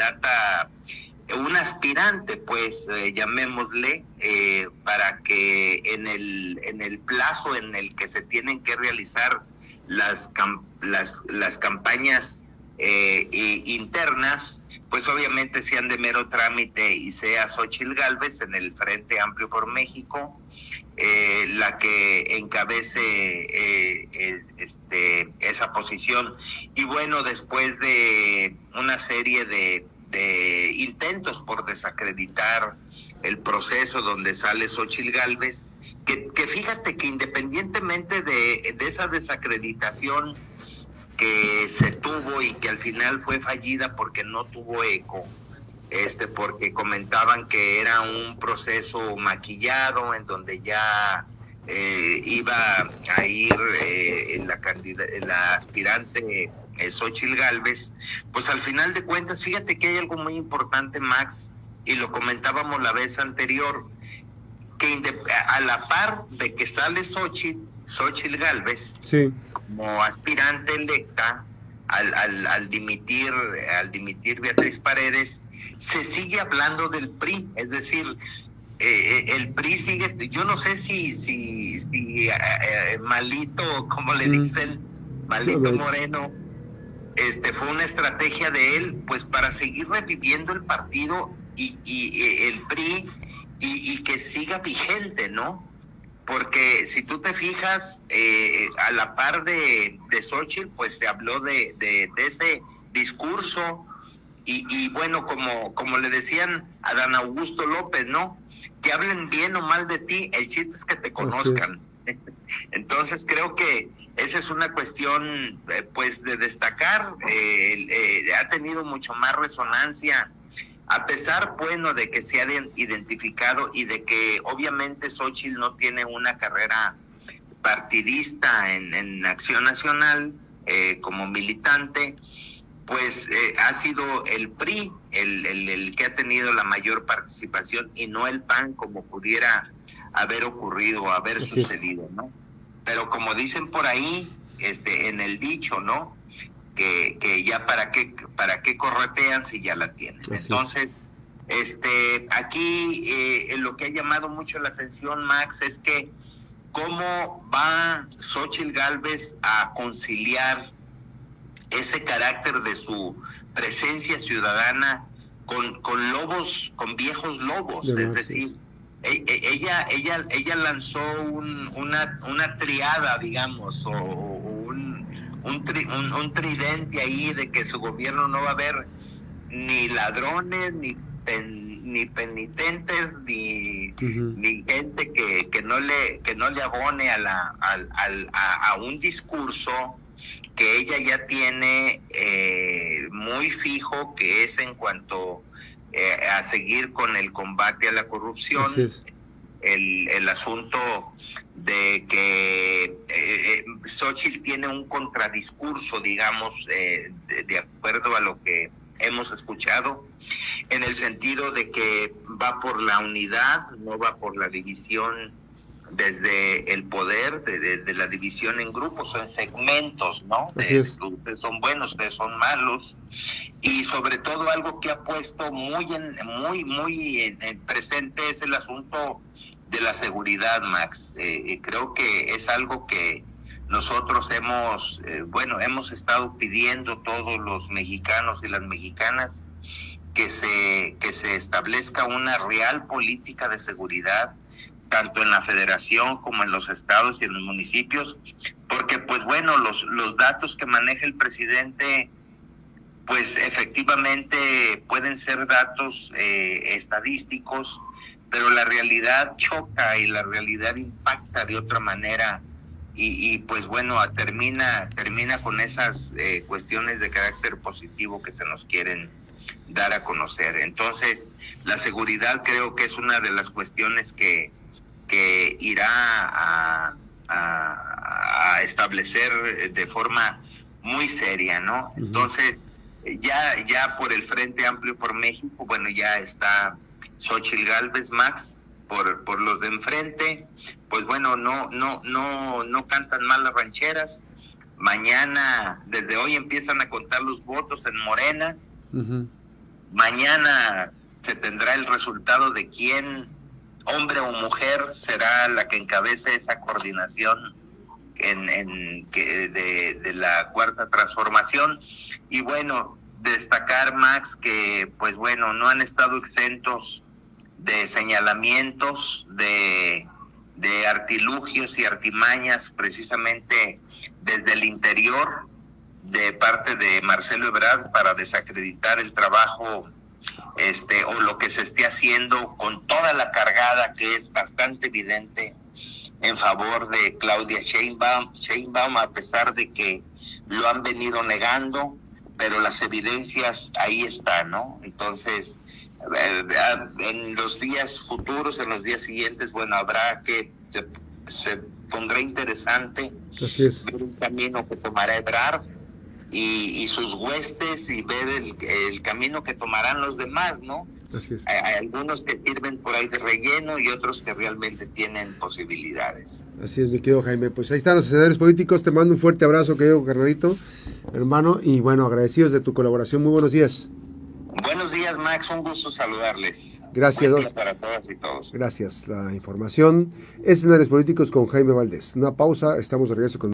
candidata, un aspirante, pues eh, llamémosle, eh, para que en el, en el plazo en el que se tienen que realizar las, las, las campañas eh, internas, pues obviamente sean de mero trámite y sea Xochil Gálvez en el Frente Amplio por México, eh, la que encabece este, esa posición. Y bueno, después de una serie de, intentos por desacreditar el proceso donde sale Xochil Gálvez, que, que fíjate que independientemente de, de esa desacreditación, que se tuvo y que al final fue fallida porque no tuvo eco, este, porque comentaban que era un proceso maquillado en donde ya eh, iba a ir eh, en la, la aspirante eh, Xochil Galvez, pues al final de cuentas, fíjate que hay algo muy importante, Max, y lo comentábamos la vez anterior, que a la par de que sale Xochitl, Xochitl Galvez como aspirante electa al, al, dimitir al dimitir Beatriz Paredes se sigue hablando del PRI es decir eh, eh, el PRI sigue yo no sé si si, si eh, Malito como le dicen Malito Moreno este fue una estrategia de él pues para seguir reviviendo el partido y, y el PRI y, y que siga vigente no porque si tú te fijas, eh, a la par de, de Xochitl, pues se habló de, de, ese discurso y, bueno, como, como le decían a Dan Augusto López, ¿no? Que hablen bien o mal de ti, el chiste es que te conozcan. Entonces creo que esa es una cuestión, eh, pues, de destacar. Eh, ha tenido mucho más resonancia a pesar, bueno, de que se ha identificado y de que obviamente Xochitl no tiene una carrera partidista en, Acción Nacional eh, como militante, pues eh, ha sido el PRI el, que ha tenido la mayor participación y no el PAN como pudiera haber ocurrido haber sucedido, ¿no? Pero como dicen por ahí, este, en el dicho, ¿no? que, ya para qué, para qué corretean si ya la tienen. Entonces, este, aquí eh, lo que ha llamado mucho la atención, Max, es que cómo va Xochitl Galvez a conciliar ese carácter de su presencia ciudadana con, con lobos, con viejos lobos, es decir, ella, ella, ella lanzó una, una triada, digamos, o, un, un, tridente ahí de que su gobierno no va a haber ni ladrones, ni, ni penitentes, ni, ni gente que, que, no le, que no le abone a, la, a, un discurso que ella ya tiene eh, muy fijo, que es en cuanto eh, a seguir con el combate a la corrupción el, el asunto de que eh, eh, Xochitl tiene un contradiscurso, digamos, eh, de, acuerdo a lo que hemos escuchado, en el sentido de que va por la unidad, no va por la división desde el poder, de, la división en grupos, en segmentos, ¿no? ustedes son buenos, ustedes son malos. Y sobre todo algo que ha puesto muy, en, muy, muy en, presente es el asunto de la seguridad, Max. Eh, creo que es algo que nosotros hemos, eh, bueno, hemos estado pidiendo todos los mexicanos y las mexicanas que se, que se establezca una real política de seguridad tanto en la federación como en los estados y en los municipios, porque pues bueno, los, los datos que maneja el presidente, pues efectivamente pueden ser datos eh, estadísticos, pero la realidad choca y la realidad impacta de otra manera y, pues bueno, termina, termina con esas eh, cuestiones de carácter positivo que se nos quieren dar a conocer. Entonces, la seguridad creo que es una de las cuestiones que, que irá a, a, establecer de forma muy seria, ¿no? Entonces, ya, ya por el Frente Amplio por México, bueno, ya está Xochil Galvez Max por, por los de enfrente, pues bueno, no, no, no, no cantan mal las rancheras. Mañana, desde hoy empiezan a contar los votos en Morena. mañana se tendrá el resultado de quién, hombre o mujer, será la que encabece esa coordinación en, que de, de la cuarta transformación. Y bueno, destacar, Max, que pues bueno, no han estado exentos de señalamientos, de, de artilugios y artimañas precisamente desde el interior de parte de Marcelo Ebrard para desacreditar el trabajo este o lo que se esté haciendo con toda la cargada que es bastante evidente en favor de Claudia Sheinbaum, Sheinbaum a pesar de que lo han venido negando, pero las evidencias ahí están, ¿no? Entonces, eh, en los días futuros, en los días siguientes, bueno, habrá que, se, se pondrá interesante Así es. ver un camino que tomará Ebrard y, y sus huestes y ver el, el camino que tomarán los demás, ¿no? Así es. Hay, algunos que sirven por ahí de relleno y otros que realmente tienen posibilidades. Así es, mi querido Jaime. Pues ahí están los escenarios políticos. Te mando un fuerte abrazo, querido carnalito, hermano. Y bueno, agradecidos de tu colaboración. Muy buenos días. Buenos días, Max. Un gusto saludarles. Gracias, Buen día para todas y todos. Gracias. La información. Escenarios políticos con Jaime Valdés. Una pausa. Estamos de regreso con.